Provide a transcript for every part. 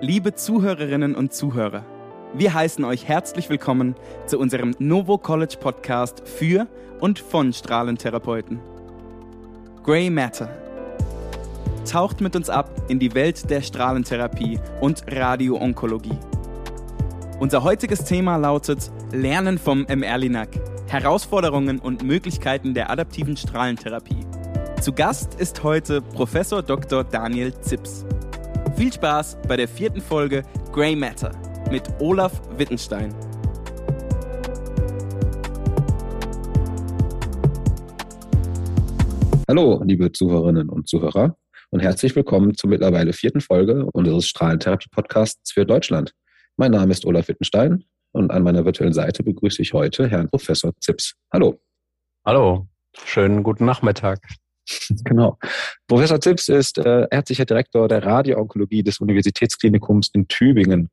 Liebe Zuhörerinnen und Zuhörer, wir heißen euch herzlich willkommen zu unserem Novo College Podcast für und von Strahlentherapeuten. Grey Matter. Taucht mit uns ab in die Welt der Strahlentherapie und Radioonkologie. Unser heutiges Thema lautet Lernen vom MR-Linac. Herausforderungen und Möglichkeiten der adaptiven Strahlentherapie. Zu Gast ist heute Professor Dr. Daniel Zips. Viel Spaß bei der vierten Folge Grey Matter mit Olaf Wittenstein. Hallo, liebe Zuhörerinnen und Zuhörer und herzlich willkommen zur mittlerweile vierten Folge unseres Strahlentherapie-Podcasts für Deutschland. Mein Name ist Olaf Wittenstein und an meiner virtuellen Seite begrüße ich heute Herrn Professor Zips. Hallo. Hallo, schönen guten Nachmittag. Genau. Professor Zips ist äh, ärztlicher Direktor der Radioonkologie des Universitätsklinikums in Tübingen.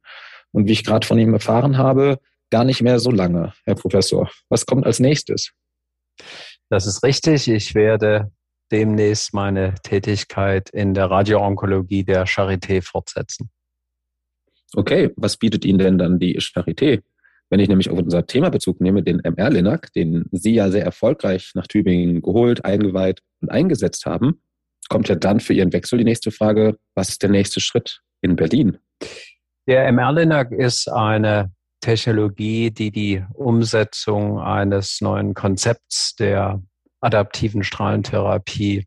Und wie ich gerade von ihm erfahren habe, gar nicht mehr so lange, Herr Professor. Was kommt als nächstes? Das ist richtig. Ich werde demnächst meine Tätigkeit in der Radioonkologie der Charité fortsetzen. Okay, was bietet Ihnen denn dann die Charité? Wenn ich nämlich auf unser Thema Bezug nehme, den MR-Linac, den Sie ja sehr erfolgreich nach Tübingen geholt, eingeweiht und eingesetzt haben, kommt ja dann für Ihren Wechsel die nächste Frage, was ist der nächste Schritt in Berlin? Der MR-Linac ist eine Technologie, die die Umsetzung eines neuen Konzepts der adaptiven Strahlentherapie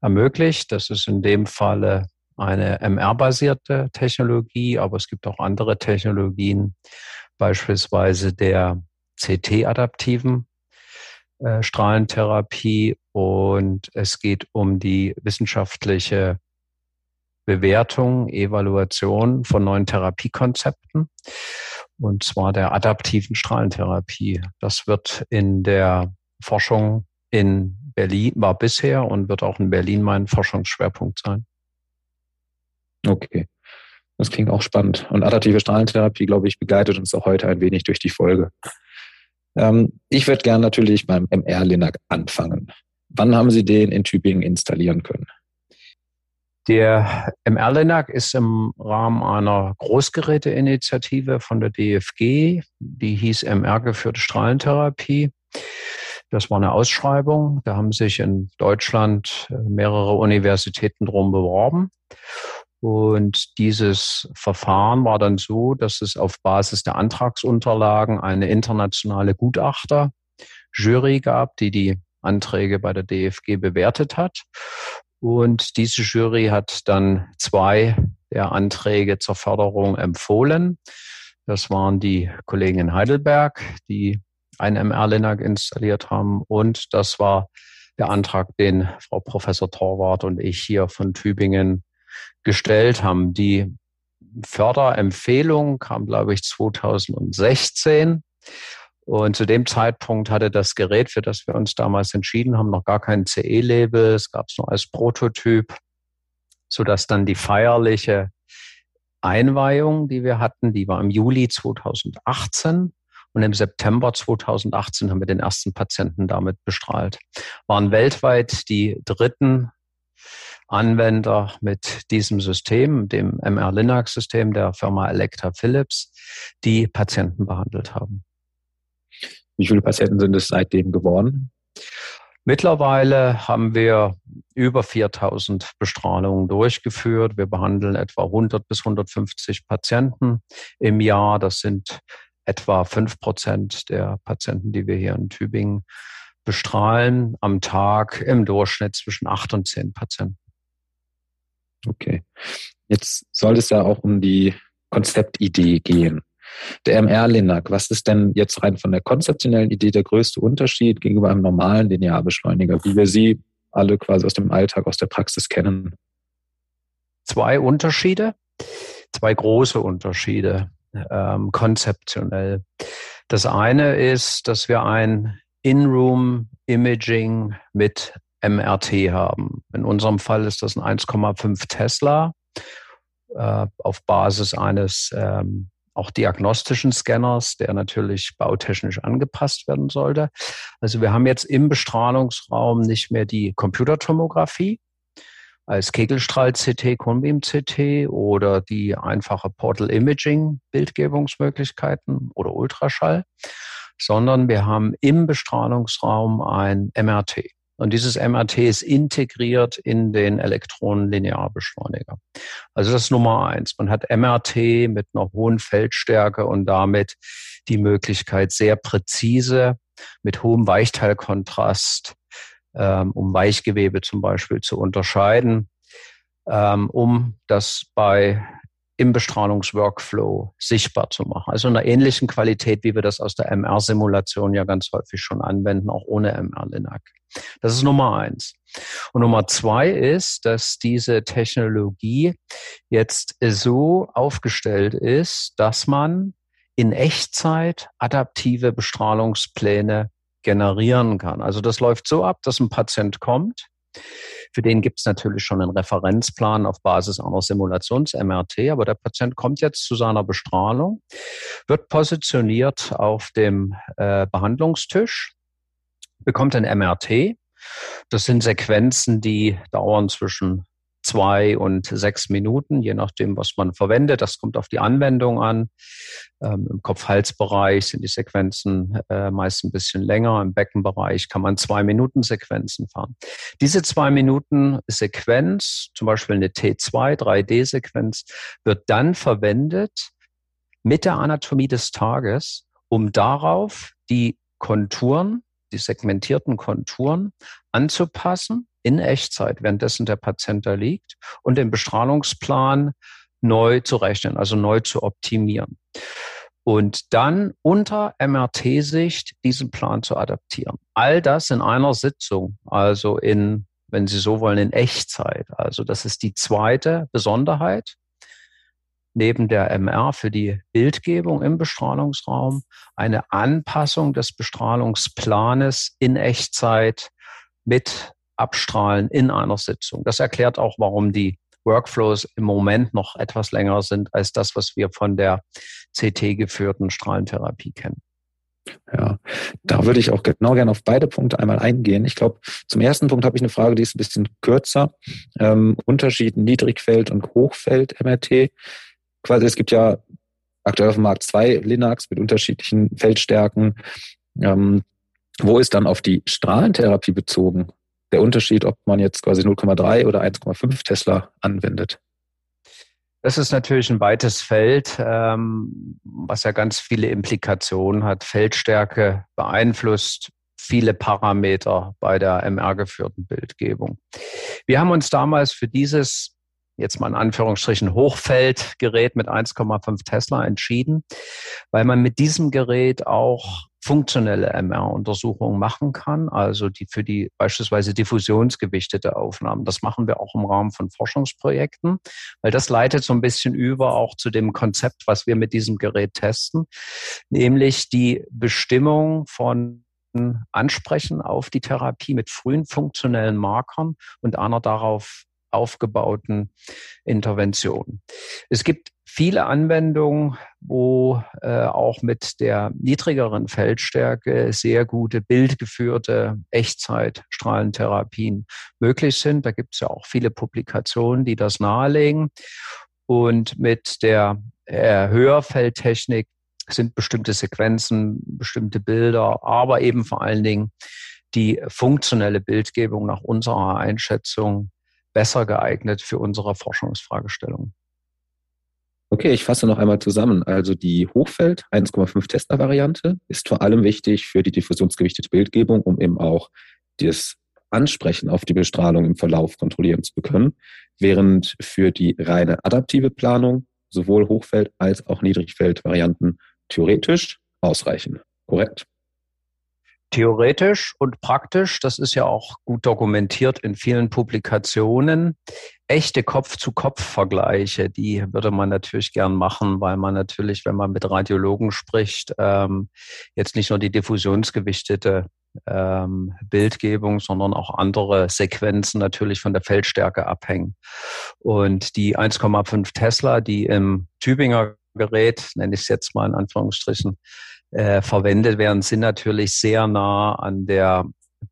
ermöglicht. Das ist in dem Falle eine MR-basierte Technologie, aber es gibt auch andere Technologien, beispielsweise der CT-adaptiven äh, Strahlentherapie. Und es geht um die wissenschaftliche Bewertung, Evaluation von neuen Therapiekonzepten, und zwar der adaptiven Strahlentherapie. Das wird in der Forschung in Berlin, war bisher und wird auch in Berlin mein Forschungsschwerpunkt sein. Okay. Das klingt auch spannend. Und adaptive Strahlentherapie, glaube ich, begleitet uns auch heute ein wenig durch die Folge. Ähm, ich würde gerne natürlich beim MR-Linac anfangen. Wann haben Sie den in Tübingen installieren können? Der MR-Linac ist im Rahmen einer Großgeräteinitiative von der DFG, die hieß MR geführte Strahlentherapie. Das war eine Ausschreibung. Da haben sich in Deutschland mehrere Universitäten drum beworben. Und dieses Verfahren war dann so, dass es auf Basis der Antragsunterlagen eine internationale Gutachterjury gab, die die Anträge bei der DFG bewertet hat. Und diese Jury hat dann zwei der Anträge zur Förderung empfohlen. Das waren die Kollegen in Heidelberg, die ein MR-Linac installiert haben. Und das war der Antrag, den Frau Professor Torwart und ich hier von Tübingen gestellt haben. Die Förderempfehlung kam, glaube ich, 2016. Und zu dem Zeitpunkt hatte das Gerät, für das wir uns damals entschieden haben, noch gar kein CE-Label. Es gab es nur als Prototyp, sodass dann die feierliche Einweihung, die wir hatten, die war im Juli 2018. Und im September 2018 haben wir den ersten Patienten damit bestrahlt. Waren weltweit die dritten Anwender mit diesem System, dem MR-Linux-System der Firma Electra Philips, die Patienten behandelt haben. Wie viele Patienten sind es seitdem geworden? Mittlerweile haben wir über 4000 Bestrahlungen durchgeführt. Wir behandeln etwa 100 bis 150 Patienten im Jahr. Das sind etwa 5 Prozent der Patienten, die wir hier in Tübingen bestrahlen. Am Tag im Durchschnitt zwischen 8 und 10 Patienten. Okay. Jetzt soll es ja auch um die Konzeptidee gehen. Der MR-Linac, was ist denn jetzt rein von der konzeptionellen Idee der größte Unterschied gegenüber einem normalen Linearbeschleuniger, wie wir sie alle quasi aus dem Alltag, aus der Praxis kennen? Zwei Unterschiede, zwei große Unterschiede ähm, konzeptionell. Das eine ist, dass wir ein In-Room-Imaging mit MRT haben. In unserem Fall ist das ein 1,5 Tesla äh, auf Basis eines ähm, auch diagnostischen Scanners, der natürlich bautechnisch angepasst werden sollte. Also wir haben jetzt im Bestrahlungsraum nicht mehr die Computertomographie als Kegelstrahl-CT, Conbeam-CT oder die einfache Portal-Imaging-Bildgebungsmöglichkeiten oder Ultraschall, sondern wir haben im Bestrahlungsraum ein MRT. Und dieses MRT ist integriert in den Elektronenlinearbeschleuniger. Also das ist Nummer eins. Man hat MRT mit einer hohen Feldstärke und damit die Möglichkeit, sehr präzise mit hohem Weichteilkontrast, ähm, um Weichgewebe zum Beispiel zu unterscheiden, ähm, um das bei im Bestrahlungsworkflow sichtbar zu machen. Also in einer ähnlichen Qualität, wie wir das aus der MR-Simulation ja ganz häufig schon anwenden, auch ohne MR-Linac. Das ist Nummer eins. Und Nummer zwei ist, dass diese Technologie jetzt so aufgestellt ist, dass man in Echtzeit adaptive Bestrahlungspläne generieren kann. Also das läuft so ab, dass ein Patient kommt, für den gibt es natürlich schon einen Referenzplan auf Basis einer Simulations-MRT, aber der Patient kommt jetzt zu seiner Bestrahlung, wird positioniert auf dem äh, Behandlungstisch, bekommt ein MRT. Das sind Sequenzen, die dauern zwischen zwei und sechs Minuten, je nachdem, was man verwendet. Das kommt auf die Anwendung an. Ähm, Im Kopf-Hals-Bereich sind die Sequenzen äh, meist ein bisschen länger. Im Beckenbereich kann man zwei Minuten Sequenzen fahren. Diese zwei Minuten Sequenz, zum Beispiel eine T2, 3D-Sequenz, wird dann verwendet mit der Anatomie des Tages, um darauf die Konturen, die segmentierten Konturen anzupassen in Echtzeit, währenddessen der Patient da liegt und den Bestrahlungsplan neu zu rechnen, also neu zu optimieren. Und dann unter MRT-Sicht diesen Plan zu adaptieren. All das in einer Sitzung, also in, wenn Sie so wollen, in Echtzeit. Also das ist die zweite Besonderheit neben der MR für die Bildgebung im Bestrahlungsraum eine Anpassung des Bestrahlungsplanes in Echtzeit mit abstrahlen in einer Sitzung. Das erklärt auch, warum die Workflows im Moment noch etwas länger sind als das, was wir von der CT-geführten Strahlentherapie kennen. Ja, da würde ich auch genau gerne auf beide Punkte einmal eingehen. Ich glaube, zum ersten Punkt habe ich eine Frage, die ist ein bisschen kürzer. Ähm, Unterschied Niedrigfeld und Hochfeld MRT. Quasi, es gibt ja aktuell auf dem Markt zwei Linux mit unterschiedlichen Feldstärken. Ähm, wo ist dann auf die Strahlentherapie bezogen der Unterschied, ob man jetzt quasi 0,3 oder 1,5 Tesla anwendet? Das ist natürlich ein weites Feld, ähm, was ja ganz viele Implikationen hat. Feldstärke beeinflusst viele Parameter bei der MR-geführten Bildgebung. Wir haben uns damals für dieses jetzt mal in Anführungsstrichen Hochfeldgerät mit 1,5 Tesla entschieden, weil man mit diesem Gerät auch funktionelle MR-Untersuchungen machen kann, also die für die beispielsweise diffusionsgewichtete Aufnahmen. Das machen wir auch im Rahmen von Forschungsprojekten, weil das leitet so ein bisschen über auch zu dem Konzept, was wir mit diesem Gerät testen, nämlich die Bestimmung von Ansprechen auf die Therapie mit frühen funktionellen Markern und einer darauf aufgebauten Intervention. Es gibt viele Anwendungen, wo äh, auch mit der niedrigeren Feldstärke sehr gute bildgeführte Echtzeitstrahlentherapien möglich sind. Da gibt es ja auch viele Publikationen, die das nahelegen. Und mit der äh, Höherfeldtechnik sind bestimmte Sequenzen, bestimmte Bilder, aber eben vor allen Dingen die funktionelle Bildgebung nach unserer Einschätzung besser geeignet für unsere Forschungsfragestellung. Okay, ich fasse noch einmal zusammen. Also die Hochfeld 1,5 Tesla-Variante ist vor allem wichtig für die diffusionsgewichtete Bildgebung, um eben auch das Ansprechen auf die Bestrahlung im Verlauf kontrollieren zu können, während für die reine adaptive Planung sowohl Hochfeld- als auch Niedrigfeld-Varianten theoretisch ausreichen. Korrekt? Theoretisch und praktisch, das ist ja auch gut dokumentiert in vielen Publikationen. Echte Kopf-zu-Kopf-Vergleiche, die würde man natürlich gern machen, weil man natürlich, wenn man mit Radiologen spricht, ähm, jetzt nicht nur die diffusionsgewichtete ähm, Bildgebung, sondern auch andere Sequenzen natürlich von der Feldstärke abhängen. Und die 1,5 Tesla, die im Tübinger Gerät, nenne ich es jetzt mal in Anführungsstrichen, äh, verwendet werden, sind natürlich sehr nah an der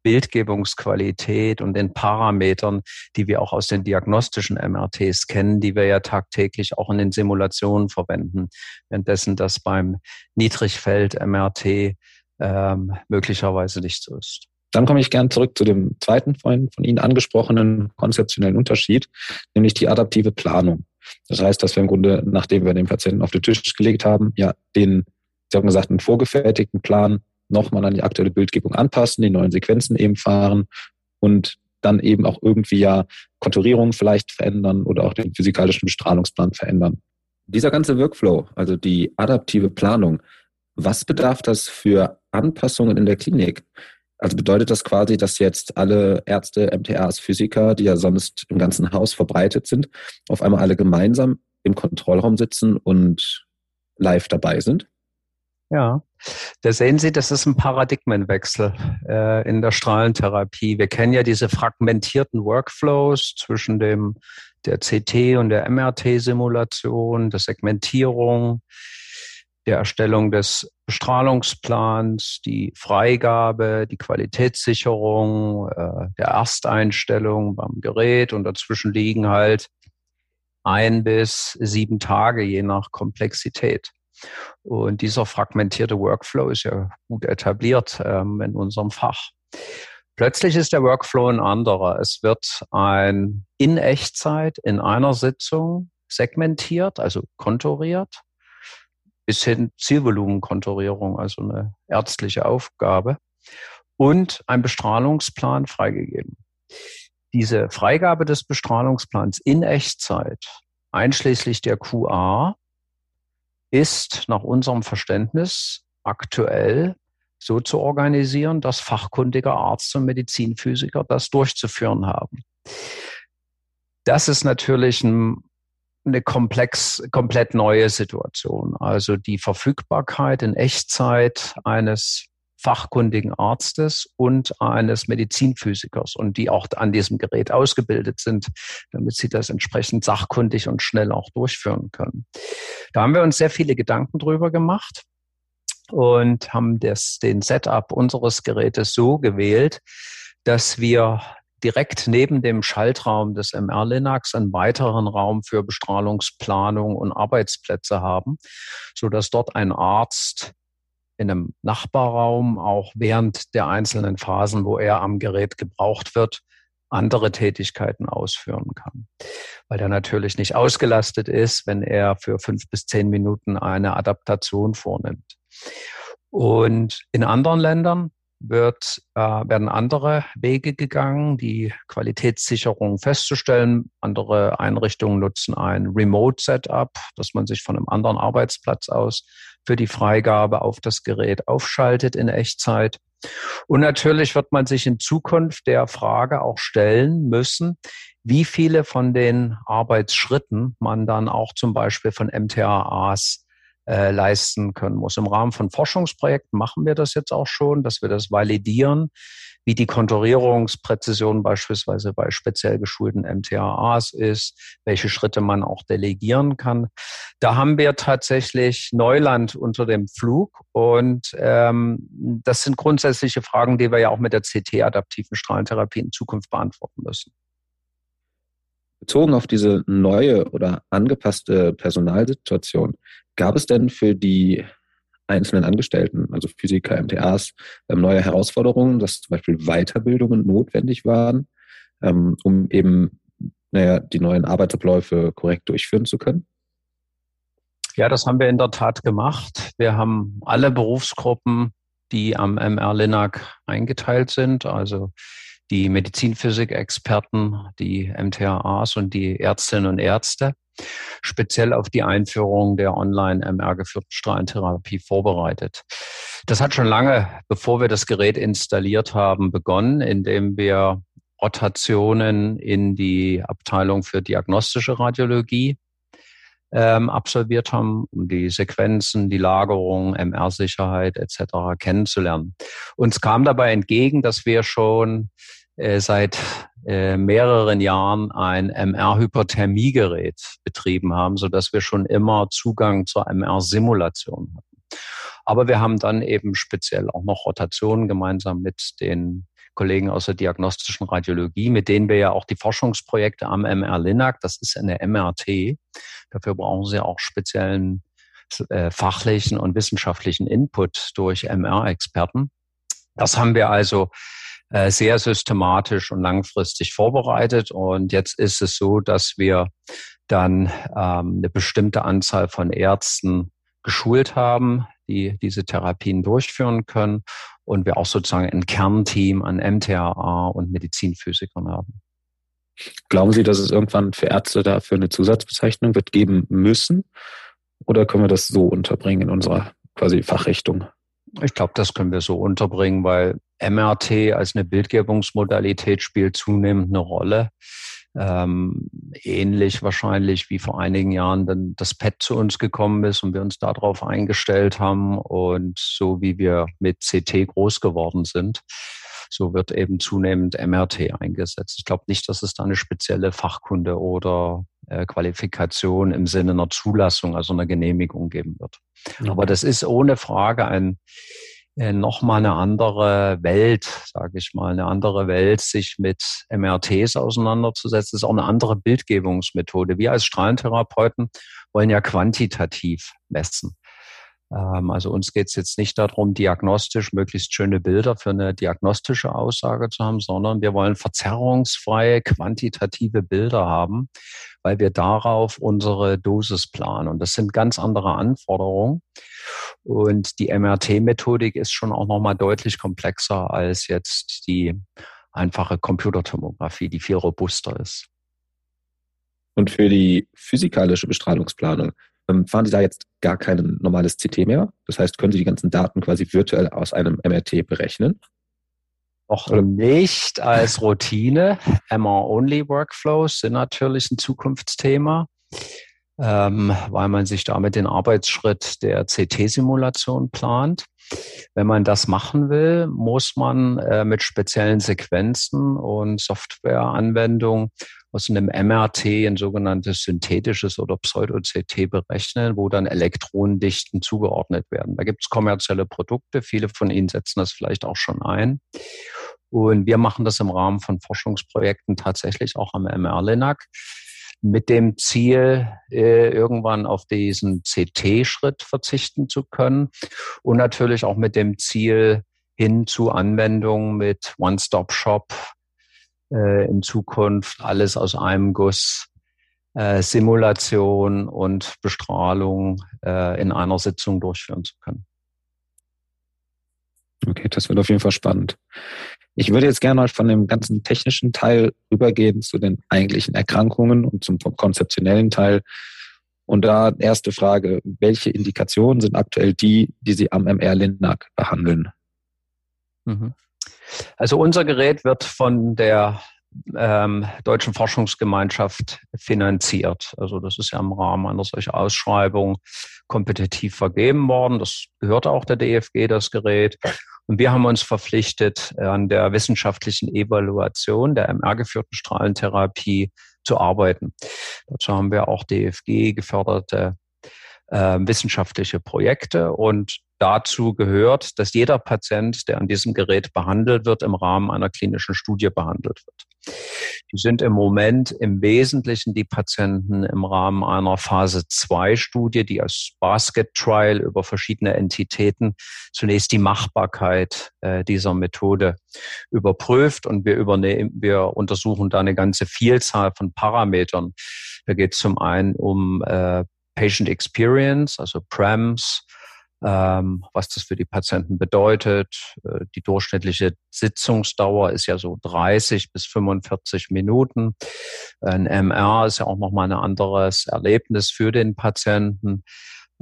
Bildgebungsqualität und den Parametern, die wir auch aus den diagnostischen MRTs kennen, die wir ja tagtäglich auch in den Simulationen verwenden, währenddessen das beim Niedrigfeld-MRT ähm, möglicherweise nicht so ist. Dann komme ich gern zurück zu dem zweiten von, von Ihnen angesprochenen konzeptionellen Unterschied, nämlich die adaptive Planung. Das heißt, dass wir im Grunde, nachdem wir den Patienten auf den Tisch gelegt haben, ja, den, Sie haben gesagt, einen vorgefertigten Plan nochmal an die aktuelle Bildgebung anpassen, die neuen Sequenzen eben fahren und dann eben auch irgendwie ja Konturierungen vielleicht verändern oder auch den physikalischen Bestrahlungsplan verändern. Dieser ganze Workflow, also die adaptive Planung, was bedarf das für Anpassungen in der Klinik? Also bedeutet das quasi, dass jetzt alle Ärzte, MTAs, Physiker, die ja sonst im ganzen Haus verbreitet sind, auf einmal alle gemeinsam im Kontrollraum sitzen und live dabei sind? Ja, da sehen Sie, das ist ein Paradigmenwechsel äh, in der Strahlentherapie. Wir kennen ja diese fragmentierten Workflows zwischen dem der CT und der MRT-Simulation, der Segmentierung, der Erstellung des Bestrahlungsplans, die Freigabe, die Qualitätssicherung, äh, der Ersteinstellung beim Gerät und dazwischen liegen halt ein bis sieben Tage je nach Komplexität. Und dieser fragmentierte Workflow ist ja gut etabliert ähm, in unserem Fach. Plötzlich ist der Workflow ein anderer. Es wird ein in Echtzeit in einer Sitzung segmentiert, also konturiert, bis hin Zielvolumenkonturierung, also eine ärztliche Aufgabe, und ein Bestrahlungsplan freigegeben. Diese Freigabe des Bestrahlungsplans in Echtzeit, einschließlich der QA, ist nach unserem Verständnis aktuell so zu organisieren, dass fachkundige Arzt und Medizinphysiker das durchzuführen haben. Das ist natürlich ein, eine komplex, komplett neue Situation. Also die Verfügbarkeit in Echtzeit eines fachkundigen Arztes und eines Medizinphysikers und die auch an diesem Gerät ausgebildet sind, damit sie das entsprechend sachkundig und schnell auch durchführen können. Da haben wir uns sehr viele Gedanken drüber gemacht und haben das, den Setup unseres Gerätes so gewählt, dass wir direkt neben dem Schaltraum des MR Linux einen weiteren Raum für Bestrahlungsplanung und Arbeitsplätze haben, so dass dort ein Arzt in einem Nachbarraum auch während der einzelnen Phasen, wo er am Gerät gebraucht wird, andere Tätigkeiten ausführen kann. Weil er natürlich nicht ausgelastet ist, wenn er für fünf bis zehn Minuten eine Adaptation vornimmt. Und in anderen Ländern wird, äh, werden andere Wege gegangen, die Qualitätssicherung festzustellen. Andere Einrichtungen nutzen ein Remote-Setup, dass man sich von einem anderen Arbeitsplatz aus für die Freigabe auf das Gerät aufschaltet in Echtzeit. Und natürlich wird man sich in Zukunft der Frage auch stellen müssen, wie viele von den Arbeitsschritten man dann auch zum Beispiel von MTAAs äh, leisten können muss. Im Rahmen von Forschungsprojekten machen wir das jetzt auch schon, dass wir das validieren, wie die Konturierungspräzision beispielsweise bei speziell geschulten MTAAs ist, welche Schritte man auch delegieren kann. Da haben wir tatsächlich Neuland unter dem Flug und ähm, das sind grundsätzliche Fragen, die wir ja auch mit der CT-adaptiven Strahlentherapie in Zukunft beantworten müssen. Bezogen auf diese neue oder angepasste Personalsituation, gab es denn für die einzelnen Angestellten, also Physiker, MTAs, ähm, neue Herausforderungen, dass zum Beispiel Weiterbildungen notwendig waren, ähm, um eben naja, die neuen Arbeitsabläufe korrekt durchführen zu können? Ja, das haben wir in der Tat gemacht. Wir haben alle Berufsgruppen, die am MR Linac eingeteilt sind, also die Medizinphysik-Experten, die MTAs und die Ärztinnen und Ärzte, speziell auf die Einführung der Online-MR-geführten Strahlentherapie vorbereitet. Das hat schon lange, bevor wir das Gerät installiert haben, begonnen, indem wir Rotationen in die Abteilung für diagnostische Radiologie ähm, absolviert haben, um die Sequenzen, die Lagerung, MR-Sicherheit etc. kennenzulernen. Uns kam dabei entgegen, dass wir schon seit äh, mehreren Jahren ein MR-Hyperthermiegerät betrieben haben, so dass wir schon immer Zugang zur MR-Simulation hatten. Aber wir haben dann eben speziell auch noch Rotationen gemeinsam mit den Kollegen aus der diagnostischen Radiologie, mit denen wir ja auch die Forschungsprojekte am MR-Linac, das ist eine MRT, dafür brauchen sie auch speziellen äh, fachlichen und wissenschaftlichen Input durch MR-Experten. Das haben wir also äh, sehr systematisch und langfristig vorbereitet. Und jetzt ist es so, dass wir dann ähm, eine bestimmte Anzahl von Ärzten geschult haben, die diese Therapien durchführen können. Und wir auch sozusagen ein Kernteam an MTRA und Medizinphysikern haben. Glauben Sie, dass es irgendwann für Ärzte dafür eine Zusatzbezeichnung wird geben müssen? Oder können wir das so unterbringen in unserer quasi Fachrichtung? Ich glaube, das können wir so unterbringen, weil MRT als eine Bildgebungsmodalität spielt zunehmend eine Rolle. Ähm, ähnlich wahrscheinlich wie vor einigen Jahren dann das PET zu uns gekommen ist und wir uns darauf eingestellt haben und so wie wir mit CT groß geworden sind, so wird eben zunehmend MRT eingesetzt. Ich glaube nicht, dass es da eine spezielle Fachkunde oder äh, Qualifikation im Sinne einer Zulassung, also einer Genehmigung geben wird. Okay. Aber das ist ohne Frage ein nochmal eine andere Welt, sage ich mal, eine andere Welt, sich mit MRTs auseinanderzusetzen. Das ist auch eine andere Bildgebungsmethode. Wir als Strahlentherapeuten wollen ja quantitativ messen. Ähm, also uns geht es jetzt nicht darum, diagnostisch möglichst schöne Bilder für eine diagnostische Aussage zu haben, sondern wir wollen verzerrungsfreie, quantitative Bilder haben, weil wir darauf unsere Dosis planen. Und das sind ganz andere Anforderungen. Und die MRT-Methodik ist schon auch nochmal deutlich komplexer als jetzt die einfache Computertomographie, die viel robuster ist. Und für die physikalische Bestrahlungsplanung fahren Sie da jetzt gar kein normales CT mehr. Das heißt, können Sie die ganzen Daten quasi virtuell aus einem MRT berechnen? Noch nicht als Routine. MR-Only-Workflows sind natürlich ein Zukunftsthema, ähm, weil man sich damit den Arbeitsschritt der CT-Simulation plant. Wenn man das machen will, muss man äh, mit speziellen Sequenzen und Softwareanwendungen aus einem MRT ein sogenanntes synthetisches oder Pseudo-CT berechnen, wo dann Elektronendichten zugeordnet werden. Da gibt es kommerzielle Produkte, viele von Ihnen setzen das vielleicht auch schon ein. Und wir machen das im Rahmen von Forschungsprojekten tatsächlich auch am MR-Linac mit dem Ziel, äh, irgendwann auf diesen CT-Schritt verzichten zu können und natürlich auch mit dem Ziel hin zu Anwendungen mit One-Stop-Shop, äh, in Zukunft alles aus einem Guss, äh, Simulation und Bestrahlung äh, in einer Sitzung durchführen zu können. Okay, das wird auf jeden Fall spannend. Ich würde jetzt gerne mal von dem ganzen technischen Teil rübergehen zu den eigentlichen Erkrankungen und zum konzeptionellen Teil. Und da erste Frage, welche Indikationen sind aktuell die, die Sie am MR-Lindnag behandeln? Mhm. Also unser Gerät wird von der ähm, Deutschen Forschungsgemeinschaft finanziert. Also das ist ja im Rahmen einer solchen Ausschreibung kompetitiv vergeben worden. Das gehört auch der DFG, das Gerät. Und wir haben uns verpflichtet, an der wissenschaftlichen Evaluation der MR-geführten Strahlentherapie zu arbeiten. Dazu haben wir auch DFG geförderte äh, wissenschaftliche Projekte und dazu gehört, dass jeder Patient, der an diesem Gerät behandelt wird, im Rahmen einer klinischen Studie behandelt wird. Die sind im Moment im Wesentlichen die Patienten im Rahmen einer Phase 2 Studie, die als Basket Trial über verschiedene Entitäten zunächst die Machbarkeit äh, dieser Methode überprüft und wir übernehmen, wir untersuchen da eine ganze Vielzahl von Parametern. Da geht es zum einen um äh, Patient Experience, also PRAMs, ähm, was das für die Patienten bedeutet. Äh, die durchschnittliche Sitzungsdauer ist ja so 30 bis 45 Minuten. Ein MR ist ja auch nochmal ein anderes Erlebnis für den Patienten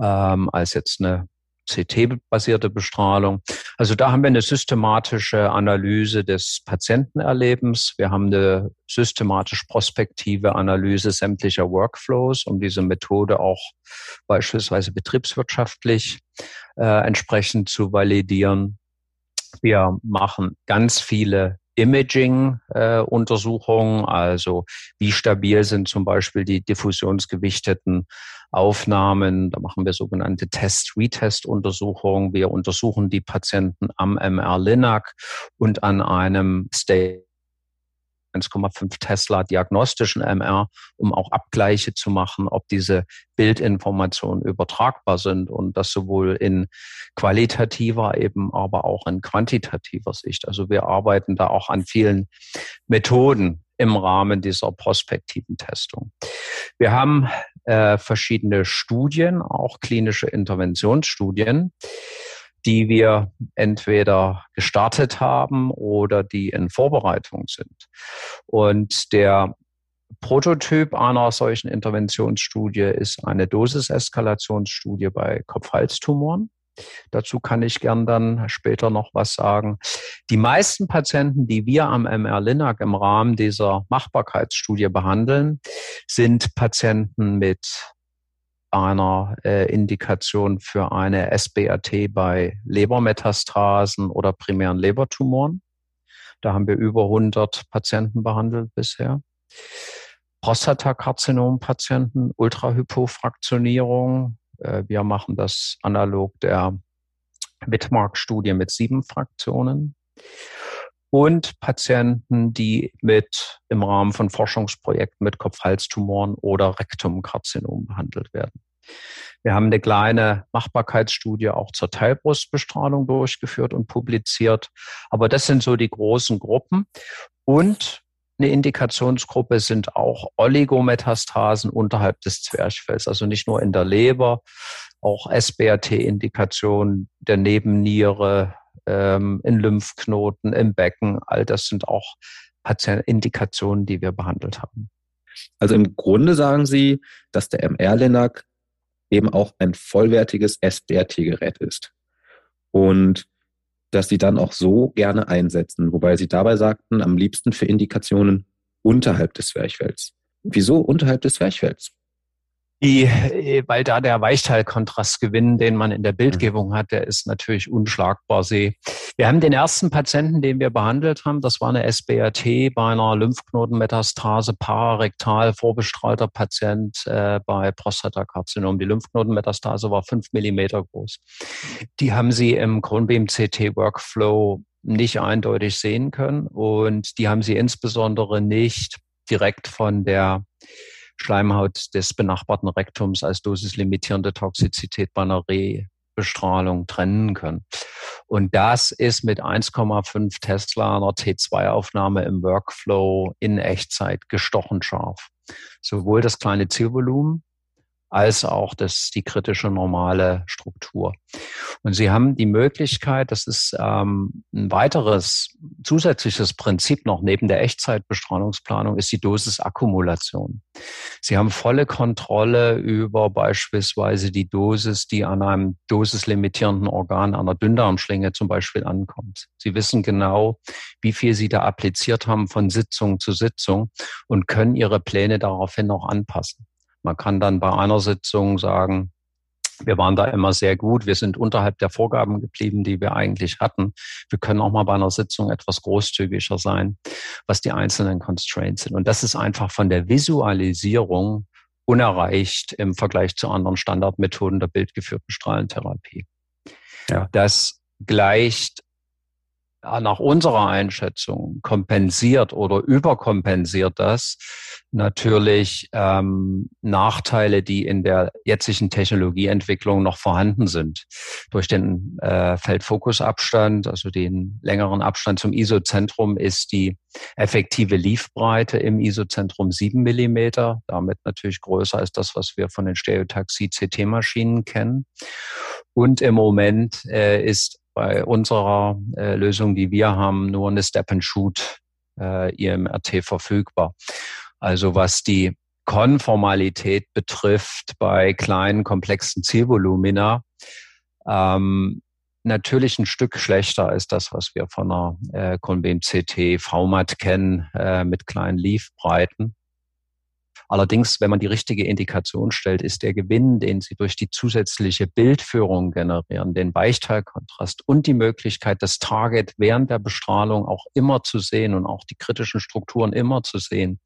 ähm, als jetzt eine CT-basierte Bestrahlung. Also da haben wir eine systematische Analyse des Patientenerlebens. Wir haben eine systematisch prospektive Analyse sämtlicher Workflows, um diese Methode auch beispielsweise betriebswirtschaftlich äh, entsprechend zu validieren. Wir machen ganz viele Imaging-Untersuchungen, äh, also wie stabil sind zum Beispiel die diffusionsgewichteten Aufnahmen. Da machen wir sogenannte Test-Retest-Untersuchungen. Wir untersuchen die Patienten am MR-Linac und an einem State 1,5 Tesla diagnostischen MR, um auch Abgleiche zu machen, ob diese Bildinformationen übertragbar sind und das sowohl in qualitativer eben, aber auch in quantitativer Sicht. Also wir arbeiten da auch an vielen Methoden im Rahmen dieser prospektiven Testung. Wir haben äh, verschiedene Studien, auch klinische Interventionsstudien, die wir entweder gestartet haben oder die in Vorbereitung sind. Und der Prototyp einer solchen Interventionsstudie ist eine Dosiseskalationsstudie bei Kopf-Hals-Tumoren. Dazu kann ich gern dann später noch was sagen. Die meisten Patienten, die wir am MR-Linac im Rahmen dieser Machbarkeitsstudie behandeln, sind Patienten mit einer äh, Indikation für eine SBRT bei Lebermetastasen oder primären Lebertumoren. Da haben wir über 100 Patienten behandelt bisher. Prostatakarzinom-Patienten, Ultrahypofraktionierung. Äh, wir machen das analog der Wittmark-Studie mit sieben Fraktionen und Patienten, die mit im Rahmen von Forschungsprojekten mit Kopf-Hals-Tumoren oder Rektumkarzinom behandelt werden. Wir haben eine kleine Machbarkeitsstudie auch zur Teilbrustbestrahlung durchgeführt und publiziert. Aber das sind so die großen Gruppen. Und eine Indikationsgruppe sind auch Oligometastasen unterhalb des Zwerchfells, also nicht nur in der Leber, auch SBRT-Indikationen der Nebenniere, ähm, in Lymphknoten, im Becken. All das sind auch Indikationen, die wir behandelt haben. Also im Grunde sagen Sie, dass der MR-Linac eben auch ein vollwertiges SBRT-Gerät ist. Und dass Sie dann auch so gerne einsetzen, wobei Sie dabei sagten, am liebsten für Indikationen unterhalb des Zwerchfells. Wieso unterhalb des Zwerchfells? Die, äh, weil da der Weichteilkontrastgewinn, den man in der Bildgebung hat, der ist natürlich unschlagbar. Sie, wir haben den ersten Patienten, den wir behandelt haben, das war eine SBRT bei einer Lymphknotenmetastase, pararektal vorbestrahlter Patient äh, bei Prostatakarzinom. Die Lymphknotenmetastase war fünf Millimeter groß. Die haben sie im Kronbeam-CT-Workflow nicht eindeutig sehen können und die haben sie insbesondere nicht direkt von der Schleimhaut des benachbarten Rektums als dosislimitierende Toxizität bei einer Rebestrahlung trennen können. Und das ist mit 1,5 Tesla einer T2-Aufnahme im Workflow in Echtzeit gestochen scharf. Sowohl das kleine Zielvolumen als auch das, die kritische normale Struktur. Und Sie haben die Möglichkeit, das ist ähm, ein weiteres zusätzliches Prinzip noch neben der Echtzeitbestrahlungsplanung, ist die Dosisakkumulation. Sie haben volle Kontrolle über beispielsweise die Dosis, die an einem dosislimitierenden Organ, einer Dünndarmschlinge zum Beispiel ankommt. Sie wissen genau, wie viel Sie da appliziert haben von Sitzung zu Sitzung und können Ihre Pläne daraufhin noch anpassen. Man kann dann bei einer Sitzung sagen, wir waren da immer sehr gut. Wir sind unterhalb der Vorgaben geblieben, die wir eigentlich hatten. Wir können auch mal bei einer Sitzung etwas großzügiger sein, was die einzelnen Constraints sind. Und das ist einfach von der Visualisierung unerreicht im Vergleich zu anderen Standardmethoden der bildgeführten Strahlentherapie. Ja. Das gleicht nach unserer Einschätzung kompensiert oder überkompensiert das natürlich ähm, Nachteile, die in der jetzigen Technologieentwicklung noch vorhanden sind. Durch den äh, Feldfokusabstand, also den längeren Abstand zum Isozentrum, ist die effektive Liefbreite im Isozentrum sieben Millimeter, damit natürlich größer als das, was wir von den Stereotaxie-CT-Maschinen kennen. Und im Moment äh, ist bei unserer äh, Lösung, die wir haben, nur eine Step-and-Shoot äh, IMRT verfügbar. Also was die Konformalität betrifft bei kleinen, komplexen Zielvolumina, ähm, natürlich ein Stück schlechter als das, was wir von einer äh, Conbeam CT VMAT kennen, äh, mit kleinen Leafbreiten. Allerdings, wenn man die richtige Indikation stellt, ist der Gewinn, den Sie durch die zusätzliche Bildführung generieren, den Weichteilkontrast und die Möglichkeit, das Target während der Bestrahlung auch immer zu sehen und auch die kritischen Strukturen immer zu sehen,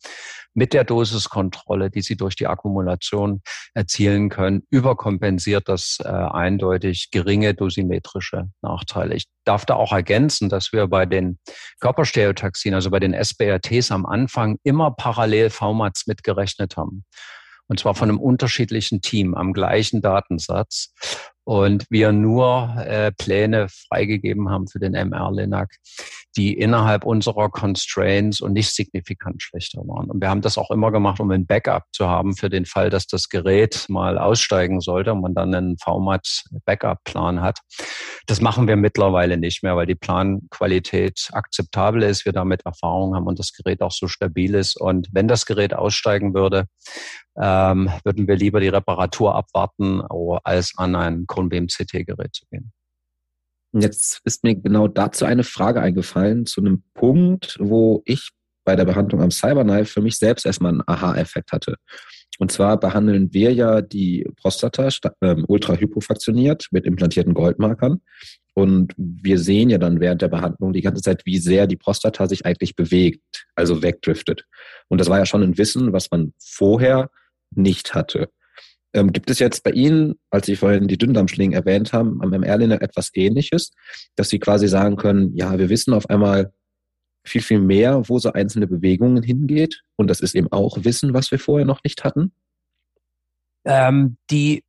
mit der Dosiskontrolle, die Sie durch die Akkumulation erzielen können, überkompensiert das äh, eindeutig geringe dosimetrische Nachteile. Ich darf da auch ergänzen, dass wir bei den Körperstereotaxien, also bei den SBRTs am Anfang immer parallel VMATs mitgerechnet haben. Und zwar von einem unterschiedlichen Team am gleichen Datensatz und wir nur äh, Pläne freigegeben haben für den MR-Linac, die innerhalb unserer Constraints und nicht signifikant schlechter waren. Und wir haben das auch immer gemacht, um ein Backup zu haben für den Fall, dass das Gerät mal aussteigen sollte und man dann einen VMAT-Backup-Plan hat. Das machen wir mittlerweile nicht mehr, weil die Planqualität akzeptabel ist, wir damit Erfahrung haben und das Gerät auch so stabil ist. Und wenn das Gerät aussteigen würde, ähm, würden wir lieber die Reparatur abwarten, als an ein Cone-Beam-CT-Gerät zu gehen. Jetzt ist mir genau dazu eine Frage eingefallen, zu einem Punkt, wo ich bei der Behandlung am Cyberknife für mich selbst erstmal einen Aha-Effekt hatte. Und zwar behandeln wir ja die Prostata ähm, ultrahypofraktioniert mit implantierten Goldmarkern. Und wir sehen ja dann während der Behandlung die ganze Zeit, wie sehr die Prostata sich eigentlich bewegt, also wegdriftet. Und das war ja schon ein Wissen, was man vorher nicht hatte. Ähm, gibt es jetzt bei Ihnen, als Sie vorhin die Dünndarmschlingen erwähnt haben, am MR-Liner etwas Ähnliches, dass Sie quasi sagen können, ja, wir wissen auf einmal viel, viel mehr, wo so einzelne Bewegungen hingeht. Und das ist eben auch Wissen, was wir vorher noch nicht hatten? Ähm, die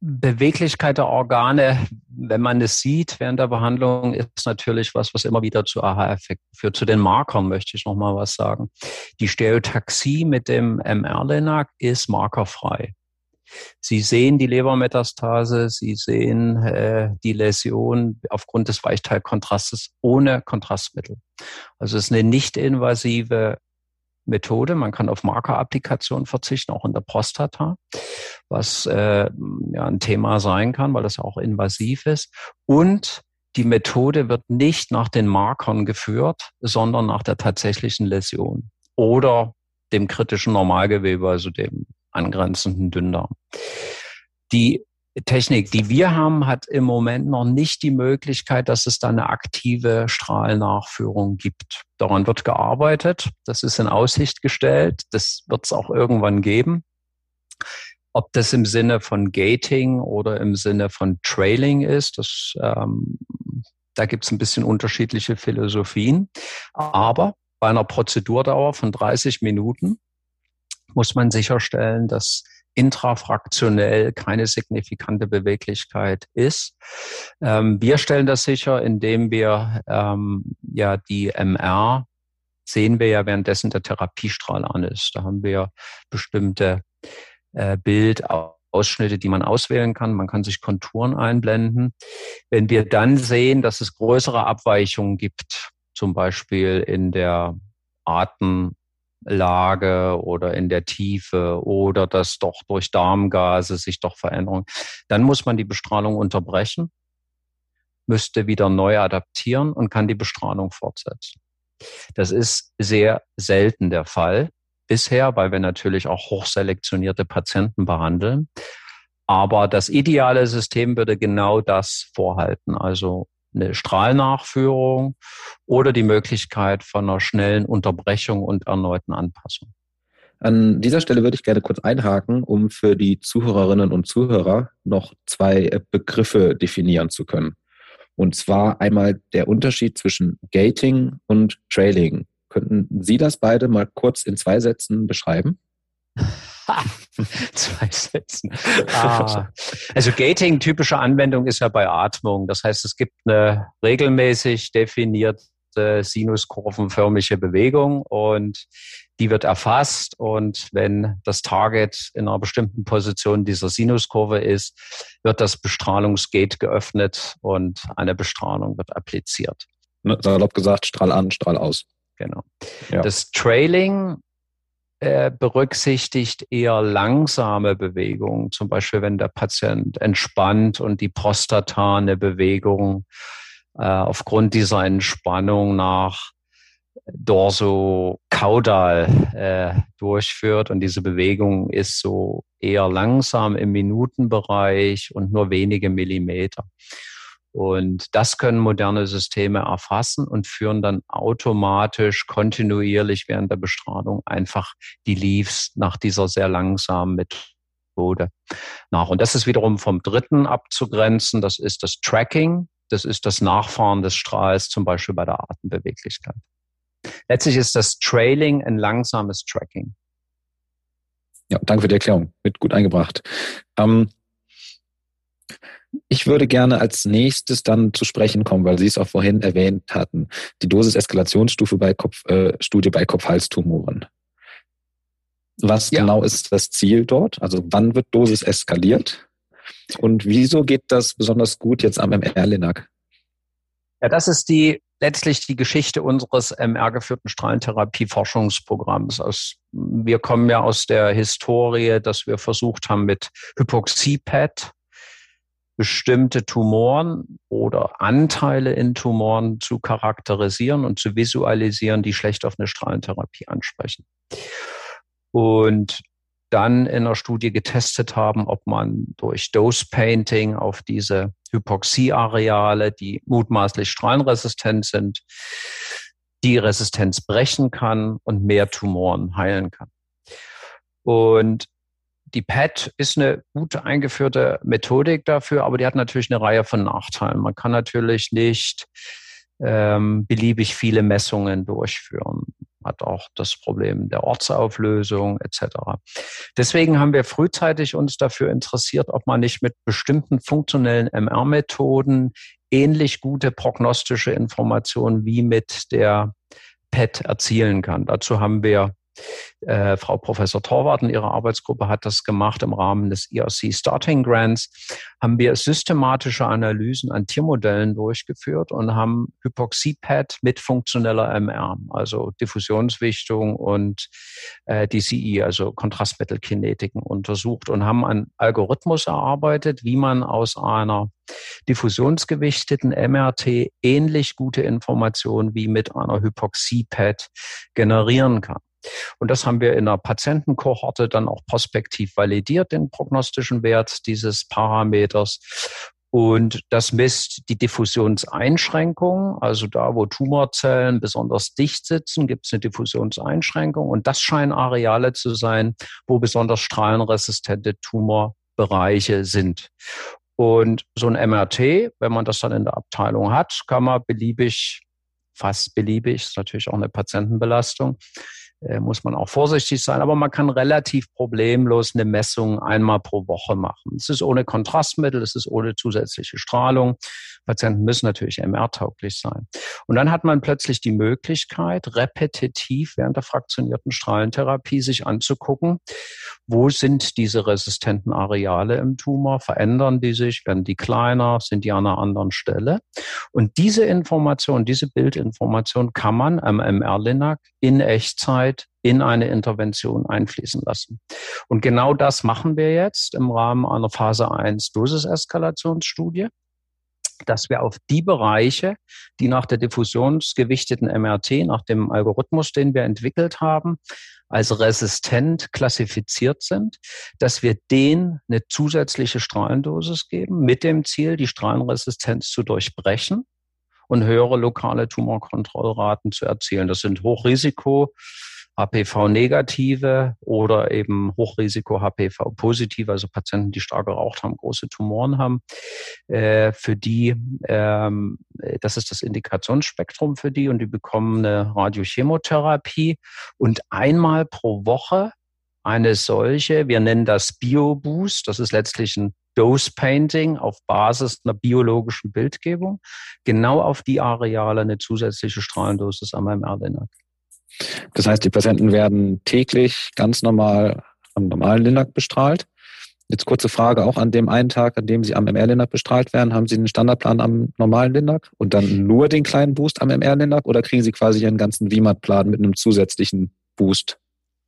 Beweglichkeit der Organe, wenn man es sieht während der Behandlung, ist natürlich was, was immer wieder zu Aha-Effekten führt. Zu den Markern möchte ich noch mal was sagen. Die Stereotaxie mit dem MR-Linac ist markerfrei. Sie sehen die Lebermetastase, Sie sehen äh, die Läsion aufgrund des Weichteilkontrastes ohne Kontrastmittel. Also es ist eine nicht invasive Methode. Man kann auf Markerapplikation verzichten, auch in der Prostata, was äh, ja ein Thema sein kann, weil das auch invasiv ist. Und die Methode wird nicht nach den Markern geführt, sondern nach der tatsächlichen Läsion oder dem kritischen Normalgewebe, also dem angrenzenden Dünndarm. Die Technik, die wir haben, hat im Moment noch nicht die Möglichkeit, dass es da eine aktive Strahlnachführung gibt. Daran wird gearbeitet. Das ist in Aussicht gestellt. Das wird es auch irgendwann geben. Ob das im Sinne von Gating oder im Sinne von Trailing ist, das, ähm, da gibt es ein bisschen unterschiedliche Philosophien. Aber bei einer Prozedurdauer von 30 Minuten muss man sicherstellen, dass intrafraktionell keine signifikante Beweglichkeit ist. Ähm, wir stellen das sicher, indem wir ähm, ja die MR sehen wir ja währenddessen der Therapiestrahl an ist. Da haben wir bestimmte äh, Bildausschnitte, die man auswählen kann. Man kann sich Konturen einblenden. Wenn wir dann sehen, dass es größere Abweichungen gibt, zum Beispiel in der Atem- Lage oder in der Tiefe oder dass doch durch Darmgase sich doch Veränderungen, dann muss man die Bestrahlung unterbrechen, müsste wieder neu adaptieren und kann die Bestrahlung fortsetzen. Das ist sehr selten der Fall bisher, weil wir natürlich auch hochselektionierte Patienten behandeln. Aber das ideale System würde genau das vorhalten. Also eine Strahlnachführung oder die Möglichkeit von einer schnellen Unterbrechung und erneuten Anpassung. An dieser Stelle würde ich gerne kurz einhaken, um für die Zuhörerinnen und Zuhörer noch zwei äh, Begriffe definieren zu können. Und zwar einmal der Unterschied zwischen Gating und Trailing. Könnten Sie das beide mal kurz in zwei Sätzen beschreiben? Zwei Sätzen. Ah. Also Gating, typische Anwendung ist ja bei Atmung. Das heißt, es gibt eine regelmäßig definierte sinuskurvenförmige Bewegung und die wird erfasst und wenn das Target in einer bestimmten Position dieser Sinuskurve ist, wird das Bestrahlungsgate geöffnet und eine Bestrahlung wird appliziert. Ne, salopp gesagt, Strahl an, Strahl aus. Genau. Ja. Das Trailing äh, berücksichtigt eher langsame Bewegungen, zum Beispiel wenn der Patient entspannt und die prostatane Bewegung äh, aufgrund dieser Entspannung nach dorso-kaudal äh, durchführt. Und diese Bewegung ist so eher langsam im Minutenbereich und nur wenige Millimeter. Und das können moderne Systeme erfassen und führen dann automatisch kontinuierlich während der Bestrahlung einfach die Leaves nach dieser sehr langsamen Methode nach. Und das ist wiederum vom dritten abzugrenzen. Das ist das Tracking. Das ist das Nachfahren des Strahls, zum Beispiel bei der Atembeweglichkeit. Letztlich ist das Trailing ein langsames Tracking. Ja, danke für die Erklärung. Wird gut eingebracht. Ähm, ich würde gerne als nächstes dann zu sprechen kommen, weil Sie es auch vorhin erwähnt hatten, die Dosis-Eskalationsstufe bei Kopf, äh, Studie bei Kopf-Hals-Tumoren. Was ja. genau ist das Ziel dort? Also wann wird Dosis eskaliert? Und wieso geht das besonders gut jetzt am MR-Linac? Ja, das ist die letztlich die Geschichte unseres MR-geführten Strahlentherapie-Forschungsprogramms. wir kommen ja aus der Historie, dass wir versucht haben, mit Hypoxie-PET bestimmte Tumoren oder Anteile in Tumoren zu charakterisieren und zu visualisieren, die schlecht auf eine Strahlentherapie ansprechen. Und dann in einer Studie getestet haben, ob man durch Dose Painting auf diese Hypoxieareale, die mutmaßlich strahlenresistent sind, die Resistenz brechen kann und mehr Tumoren heilen kann. Und die PET ist eine gut eingeführte Methodik dafür, aber die hat natürlich eine Reihe von Nachteilen. Man kann natürlich nicht ähm, beliebig viele Messungen durchführen. Hat auch das Problem der Ortsauflösung etc. Deswegen haben wir frühzeitig uns dafür interessiert, ob man nicht mit bestimmten funktionellen MR-Methoden ähnlich gute prognostische Informationen wie mit der PET erzielen kann. Dazu haben wir äh, Frau Professor Torwart und ihre Arbeitsgruppe hat das gemacht im Rahmen des ERC Starting Grants. Haben wir systematische Analysen an Tiermodellen durchgeführt und haben Hypoxie-PET mit funktioneller MR, also Diffusionswichtung und äh, DCI, also Kontrastmittelkinetiken untersucht und haben einen Algorithmus erarbeitet, wie man aus einer diffusionsgewichteten MRT ähnlich gute Informationen wie mit einer Hypoxie-PET generieren kann. Und das haben wir in einer Patientenkohorte dann auch prospektiv validiert, den prognostischen Wert dieses Parameters. Und das misst die Diffusionseinschränkung. Also da, wo Tumorzellen besonders dicht sitzen, gibt es eine Diffusionseinschränkung. Und das scheinen Areale zu sein, wo besonders strahlenresistente Tumorbereiche sind. Und so ein MRT, wenn man das dann in der Abteilung hat, kann man beliebig, fast beliebig, ist natürlich auch eine Patientenbelastung, muss man auch vorsichtig sein. Aber man kann relativ problemlos eine Messung einmal pro Woche machen. Es ist ohne Kontrastmittel, es ist ohne zusätzliche Strahlung. Patienten müssen natürlich MR-tauglich sein. Und dann hat man plötzlich die Möglichkeit, repetitiv während der fraktionierten Strahlentherapie sich anzugucken, wo sind diese resistenten Areale im Tumor, verändern die sich, werden die kleiner, sind die an einer anderen Stelle. Und diese Information, diese Bildinformation kann man am MR-Linac in Echtzeit in eine Intervention einfließen lassen. Und genau das machen wir jetzt im Rahmen einer Phase 1 Dosiseskalationsstudie dass wir auf die Bereiche, die nach der diffusionsgewichteten MRT, nach dem Algorithmus, den wir entwickelt haben, als resistent klassifiziert sind, dass wir denen eine zusätzliche Strahlendosis geben, mit dem Ziel, die Strahlenresistenz zu durchbrechen und höhere lokale Tumorkontrollraten zu erzielen. Das sind Hochrisiko HPV-Negative oder eben Hochrisiko HPV-Positive, also Patienten, die stark geraucht haben, große Tumoren haben. Äh, für die, ähm, das ist das Indikationsspektrum für die und die bekommen eine Radiochemotherapie und einmal pro Woche eine solche, wir nennen das BioBoost, das ist letztlich ein Dose Painting auf Basis einer biologischen Bildgebung, genau auf die Areale eine zusätzliche Strahlendosis am MR-Linac. Das heißt, die Patienten werden täglich ganz normal am normalen Linac bestrahlt. Jetzt kurze Frage, auch an dem einen Tag, an dem Sie am MR-Linac bestrahlt werden, haben Sie einen Standardplan am normalen Linac und dann nur den kleinen Boost am MR-Linac oder kriegen Sie quasi Ihren ganzen VMAT-Plan mit einem zusätzlichen Boost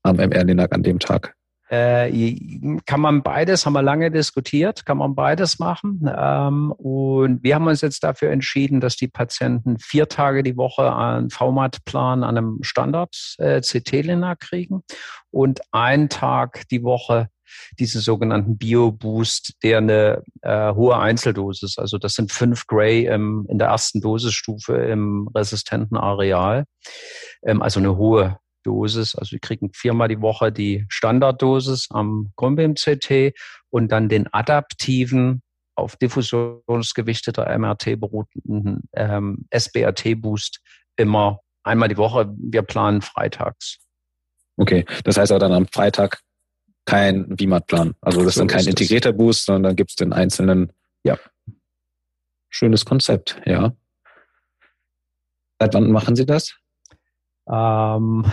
am MR-Linac an dem Tag? Äh, kann man beides, haben wir lange diskutiert, kann man beides machen. Ähm, und wir haben uns jetzt dafür entschieden, dass die Patienten vier Tage die Woche einen VMAT-Plan an einem Standard-CT-Liner äh, kriegen und einen Tag die Woche diese sogenannten Bio-Boost, der eine äh, hohe Einzeldosis, also das sind fünf Gray im, in der ersten Dosisstufe im resistenten Areal, ähm, also eine hohe Dosis. Also wir kriegen viermal die Woche die Standarddosis am Grundbeam-CT und dann den adaptiven auf diffusionsgewichteter MRT beruhten ähm, SBRT-Boost immer einmal die Woche. Wir planen freitags. Okay, das heißt aber dann am Freitag kein VMAT-Plan. Also das so ist dann kein integrierter Boost, sondern dann gibt es den einzelnen. Ja. Schönes Konzept, ja. Seit wann machen Sie das? Ähm,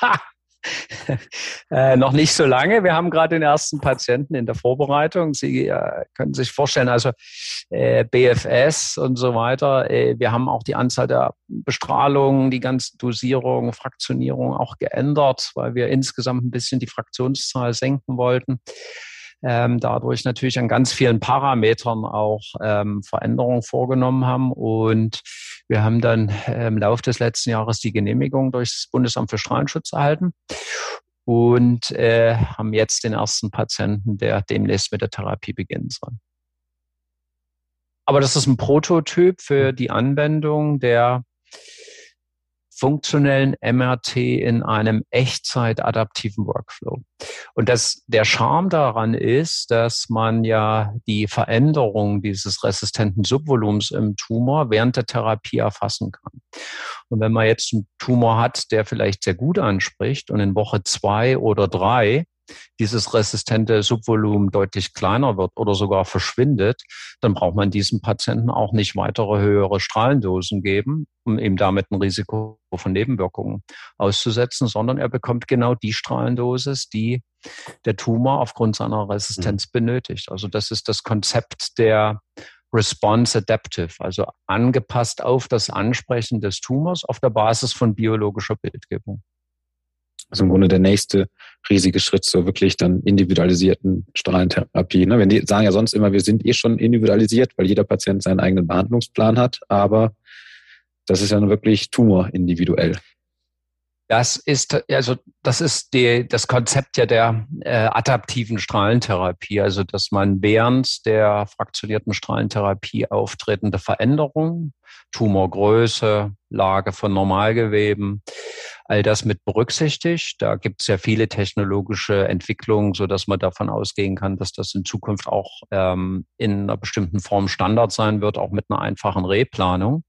äh, noch nicht so lange. Wir haben gerade den ersten Patienten in der Vorbereitung. Sie äh, können sich vorstellen, also äh, BFS und so weiter. Äh, wir haben auch die Anzahl der Bestrahlungen, die ganze Dosierung, Fraktionierung auch geändert, weil wir insgesamt ein bisschen die Fraktionszahl senken wollten ähm, dadurch natürlich an ganz vielen Parametern auch ähm, Veränderungen vorgenommen haben. Und wir haben dann im Laufe des letzten Jahres die Genehmigung durch das Bundesamt für Strahlenschutz erhalten und äh, haben jetzt den ersten Patienten, der demnächst mit der Therapie beginnen soll. Aber das ist ein Prototyp für die Anwendung der funktionellen MRT in einem Echtzeit-adaptiven Workflow. Und das, der Charme daran ist, dass man ja die Veränderung dieses resistenten Subvolumens im Tumor während der Therapie erfassen kann. Und wenn man jetzt einen Tumor hat, der vielleicht sehr gut anspricht und in Woche zwei oder drei dieses resistente Subvolumen deutlich kleiner wird oder sogar verschwindet, dann braucht man diesem Patienten auch nicht weitere höhere Strahlendosen geben, um ihm damit ein Risiko von Nebenwirkungen auszusetzen, sondern er bekommt genau die Strahlendosis, die der Tumor aufgrund seiner Resistenz mhm. benötigt. Also das ist das Konzept der Response Adaptive, also angepasst auf das Ansprechen des Tumors auf der Basis von biologischer Bildgebung. Also im Grunde der nächste riesige Schritt zur wirklich dann individualisierten Strahlentherapie. Ne? Wenn die sagen ja sonst immer, wir sind eh schon individualisiert, weil jeder Patient seinen eigenen Behandlungsplan hat, aber das ist ja nun wirklich tumorindividuell. Das ist also das ist die, das Konzept ja der äh, adaptiven Strahlentherapie, also dass man während der fraktionierten Strahlentherapie auftretende Veränderungen, Tumorgröße, Lage von Normalgeweben, all das mit berücksichtigt. Da gibt es ja viele technologische Entwicklungen, so dass man davon ausgehen kann, dass das in Zukunft auch ähm, in einer bestimmten Form Standard sein wird, auch mit einer einfachen Replanung.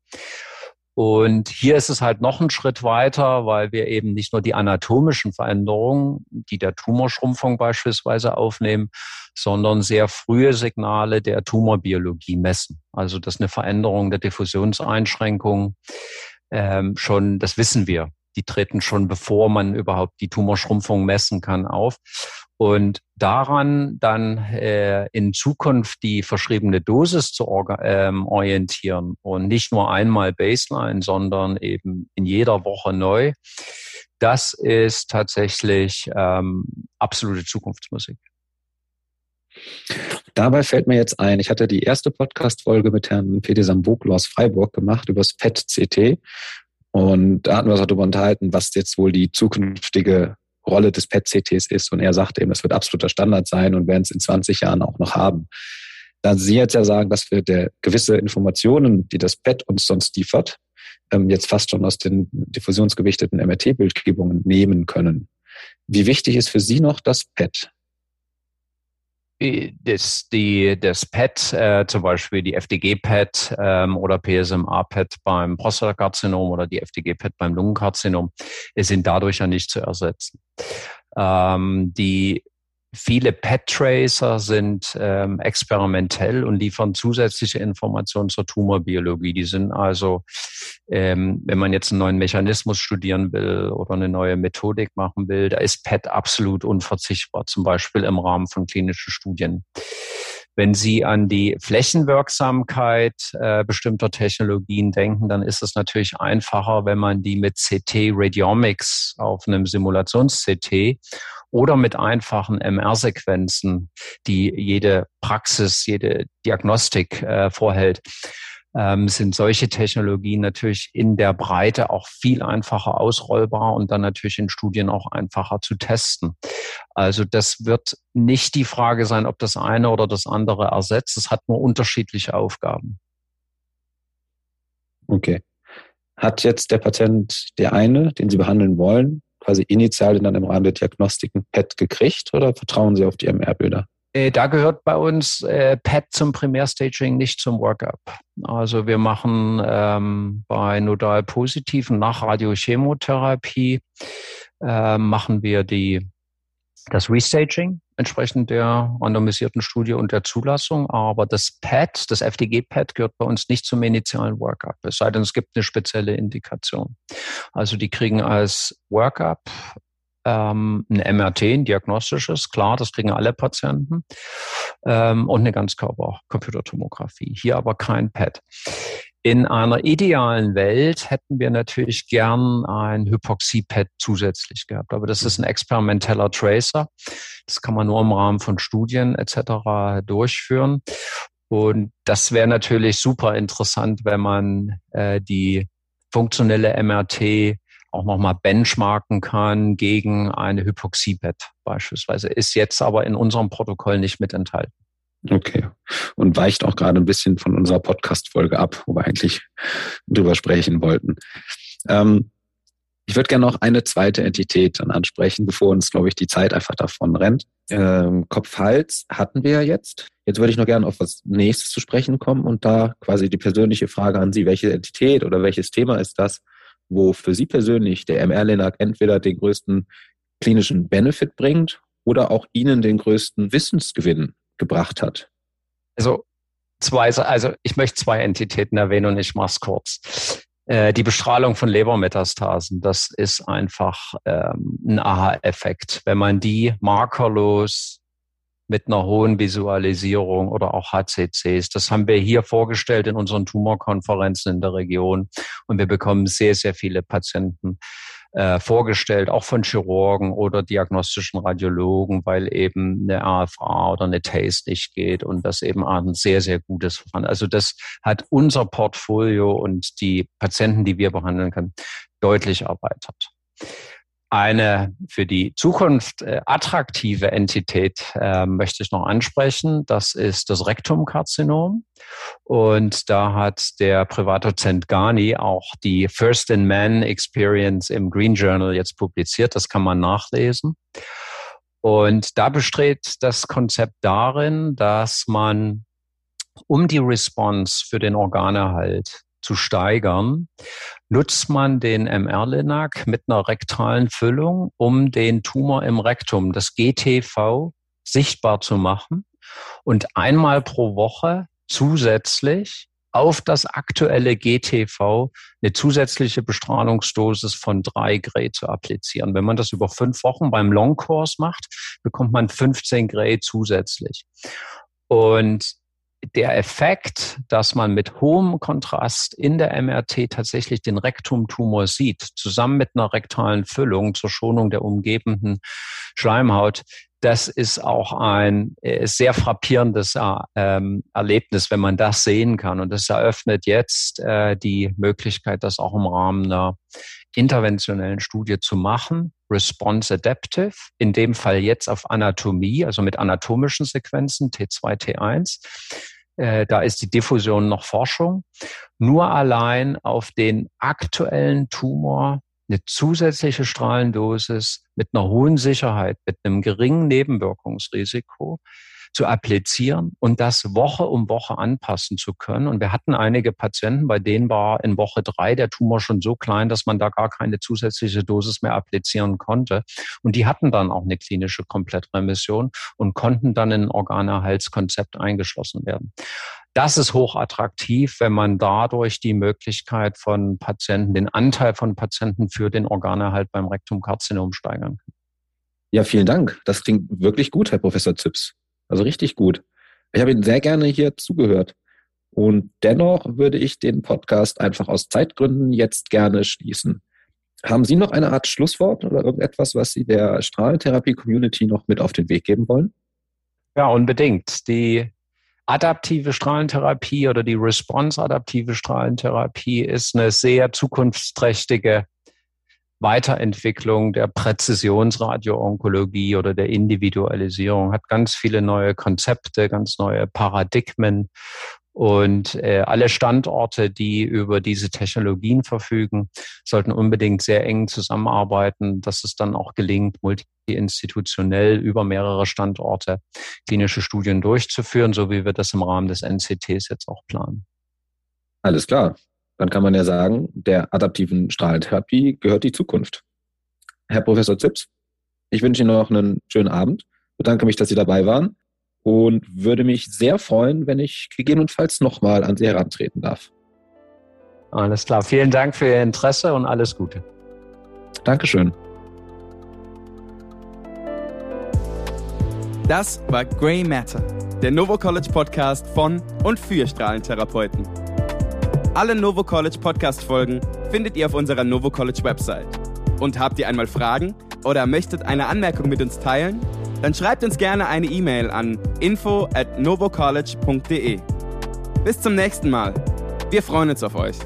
Und hier ist es halt noch ein Schritt weiter, weil wir eben nicht nur die anatomischen Veränderungen, die der Tumorschrumpfung beispielsweise aufnehmen, sondern sehr frühe Signale der Tumorbiologie messen. Also das ist eine Veränderung der Diffusionseinschränkung ähm, schon, das wissen wir. Die treten schon bevor man überhaupt die Tumorschrumpfung messen kann auf und daran dann äh, in Zukunft die verschriebene Dosis zu ähm, orientieren und nicht nur einmal Baseline, sondern eben in jeder Woche neu, das ist tatsächlich ähm, absolute Zukunftsmusik. Dabei fällt mir jetzt ein, ich hatte die erste Podcast-Folge mit Herrn Peter Samboklo aus Freiburg gemacht über das PET-CT. Und da hatten wir uns auch darüber unterhalten, was jetzt wohl die zukünftige Rolle des PET-CTs ist. Und er sagte eben, das wird absoluter Standard sein und werden es in 20 Jahren auch noch haben. Da Sie jetzt ja sagen, dass wir der gewisse Informationen, die das PET uns sonst liefert, ähm, jetzt fast schon aus den diffusionsgewichteten MRT-Bildgebungen nehmen können. Wie wichtig ist für Sie noch das PET? Das, die, das PET, äh, zum Beispiel die FDG-PET ähm, oder PSMA-PET beim Prostatakarzinom oder die FDG-PET beim Lungenkarzinom, sind dadurch ja nicht zu ersetzen. Ähm, die Viele PET-Tracer sind ähm, experimentell und liefern zusätzliche Informationen zur Tumorbiologie. Die sind also, ähm, wenn man jetzt einen neuen Mechanismus studieren will oder eine neue Methodik machen will, da ist PET absolut unverzichtbar, zum Beispiel im Rahmen von klinischen Studien. Wenn Sie an die Flächenwirksamkeit äh, bestimmter Technologien denken, dann ist es natürlich einfacher, wenn man die mit CT Radiomics auf einem Simulations-CT oder mit einfachen MR-Sequenzen, die jede Praxis, jede Diagnostik äh, vorhält, ähm, sind solche Technologien natürlich in der Breite auch viel einfacher ausrollbar und dann natürlich in Studien auch einfacher zu testen. Also das wird nicht die Frage sein, ob das eine oder das andere ersetzt. Es hat nur unterschiedliche Aufgaben. Okay. Hat jetzt der Patient der eine, den Sie behandeln wollen, quasi initial dann im Rahmen der Diagnostiken PET gekriegt oder vertrauen Sie auf die MR-Bilder? Äh, da gehört bei uns äh, PET zum Primärstaging, nicht zum Workup. Also wir machen ähm, bei nodal positiven nach Radiochemotherapie äh, machen wir die das Restaging entsprechend der randomisierten Studie und der Zulassung. Aber das PET, das FDG-PET gehört bei uns nicht zum initialen Workup, es sei denn, es gibt eine spezielle Indikation. Also die kriegen als Workup ähm, ein MRT, ein diagnostisches, klar, das kriegen alle Patienten, ähm, und eine Ganzkörper-Computertomographie. Hier aber kein PET. In einer idealen Welt hätten wir natürlich gern ein Hypoxie-PET zusätzlich gehabt, aber das ist ein experimenteller Tracer. Das kann man nur im Rahmen von Studien etc. durchführen. Und das wäre natürlich super interessant, wenn man äh, die funktionelle MRT auch nochmal benchmarken kann gegen eine Hypoxiebett beispielsweise. Ist jetzt aber in unserem Protokoll nicht mit enthalten. Okay. Und weicht auch gerade ein bisschen von unserer Podcast-Folge ab, wo wir eigentlich drüber sprechen wollten. Ähm, ich würde gerne noch eine zweite Entität dann ansprechen, bevor uns, glaube ich, die Zeit einfach davon rennt. Ähm, Kopf-Hals hatten wir ja jetzt. Jetzt würde ich noch gerne auf was nächstes zu sprechen kommen und da quasi die persönliche Frage an Sie, welche Entität oder welches Thema ist das, wo für Sie persönlich der MR-Lenak entweder den größten klinischen Benefit bringt oder auch Ihnen den größten Wissensgewinn gebracht hat? Also zwei, also ich möchte zwei Entitäten erwähnen und ich mache es kurz. Äh, die Bestrahlung von Lebermetastasen, das ist einfach ähm, ein Aha-Effekt. Wenn man die markerlos mit einer hohen Visualisierung oder auch HCCs. Das haben wir hier vorgestellt in unseren Tumorkonferenzen in der Region und wir bekommen sehr, sehr viele Patienten äh, vorgestellt, auch von Chirurgen oder diagnostischen Radiologen, weil eben eine AFA oder eine TASE nicht geht und das eben ein sehr, sehr gutes Verfahren. Also das hat unser Portfolio und die Patienten, die wir behandeln können, deutlich erweitert eine für die Zukunft äh, attraktive Entität äh, möchte ich noch ansprechen. Das ist das Rektumkarzinom. Und da hat der Privatdozent Ghani auch die First in Man Experience im Green Journal jetzt publiziert. Das kann man nachlesen. Und da besteht das Konzept darin, dass man um die Response für den Organerhalt zu steigern, nutzt man den MR-Linac mit einer rektalen Füllung, um den Tumor im Rektum, das GTV, sichtbar zu machen und einmal pro Woche zusätzlich auf das aktuelle GTV eine zusätzliche Bestrahlungsdosis von drei Gray zu applizieren. Wenn man das über fünf Wochen beim Long Course macht, bekommt man 15 Gray zusätzlich. Und der Effekt, dass man mit hohem Kontrast in der MRT tatsächlich den Rektumtumor sieht, zusammen mit einer rektalen Füllung zur Schonung der umgebenden Schleimhaut, das ist auch ein äh, sehr frappierendes äh, ähm, Erlebnis, wenn man das sehen kann. Und das eröffnet jetzt äh, die Möglichkeit, das auch im Rahmen einer interventionellen Studie zu machen. Response Adaptive, in dem Fall jetzt auf Anatomie, also mit anatomischen Sequenzen T2, T1. Äh, da ist die Diffusion noch Forschung. Nur allein auf den aktuellen Tumor eine zusätzliche Strahlendosis mit einer hohen Sicherheit, mit einem geringen Nebenwirkungsrisiko zu applizieren und das Woche um Woche anpassen zu können. Und wir hatten einige Patienten, bei denen war in Woche drei der Tumor schon so klein, dass man da gar keine zusätzliche Dosis mehr applizieren konnte. Und die hatten dann auch eine klinische Komplettremission und konnten dann in ein Organerhaltskonzept eingeschlossen werden. Das ist hochattraktiv, wenn man dadurch die Möglichkeit von Patienten, den Anteil von Patienten für den Organerhalt beim Rektumkarzinom steigern kann. Ja, vielen Dank. Das klingt wirklich gut, Herr Professor Zips. Also richtig gut. Ich habe Ihnen sehr gerne hier zugehört. Und dennoch würde ich den Podcast einfach aus Zeitgründen jetzt gerne schließen. Haben Sie noch eine Art Schlusswort oder irgendetwas, was Sie der Strahlentherapie-Community noch mit auf den Weg geben wollen? Ja, unbedingt. Die adaptive Strahlentherapie oder die response-adaptive Strahlentherapie ist eine sehr zukunftsträchtige Weiterentwicklung der Präzisionsradioonkologie oder der Individualisierung, hat ganz viele neue Konzepte, ganz neue Paradigmen und äh, alle Standorte, die über diese Technologien verfügen, sollten unbedingt sehr eng zusammenarbeiten, dass es dann auch gelingt, multiinstitutionell über mehrere Standorte klinische Studien durchzuführen, so wie wir das im Rahmen des NCTs jetzt auch planen. Alles klar. Dann kann man ja sagen, der adaptiven Strahlentherapie gehört die Zukunft. Herr Professor Zips, ich wünsche Ihnen noch einen schönen Abend, bedanke mich, dass Sie dabei waren und würde mich sehr freuen, wenn ich gegebenenfalls nochmal an Sie herantreten darf. Alles klar. Vielen Dank für Ihr Interesse und alles Gute. Dankeschön. Das war Grey Matter, der Novo College Podcast von und für Strahlentherapeuten. Alle Novo College Podcast Folgen findet ihr auf unserer Novo College Website. Und habt ihr einmal Fragen oder möchtet eine Anmerkung mit uns teilen? Dann schreibt uns gerne eine E-Mail an info at novocollege.de. Bis zum nächsten Mal. Wir freuen uns auf euch.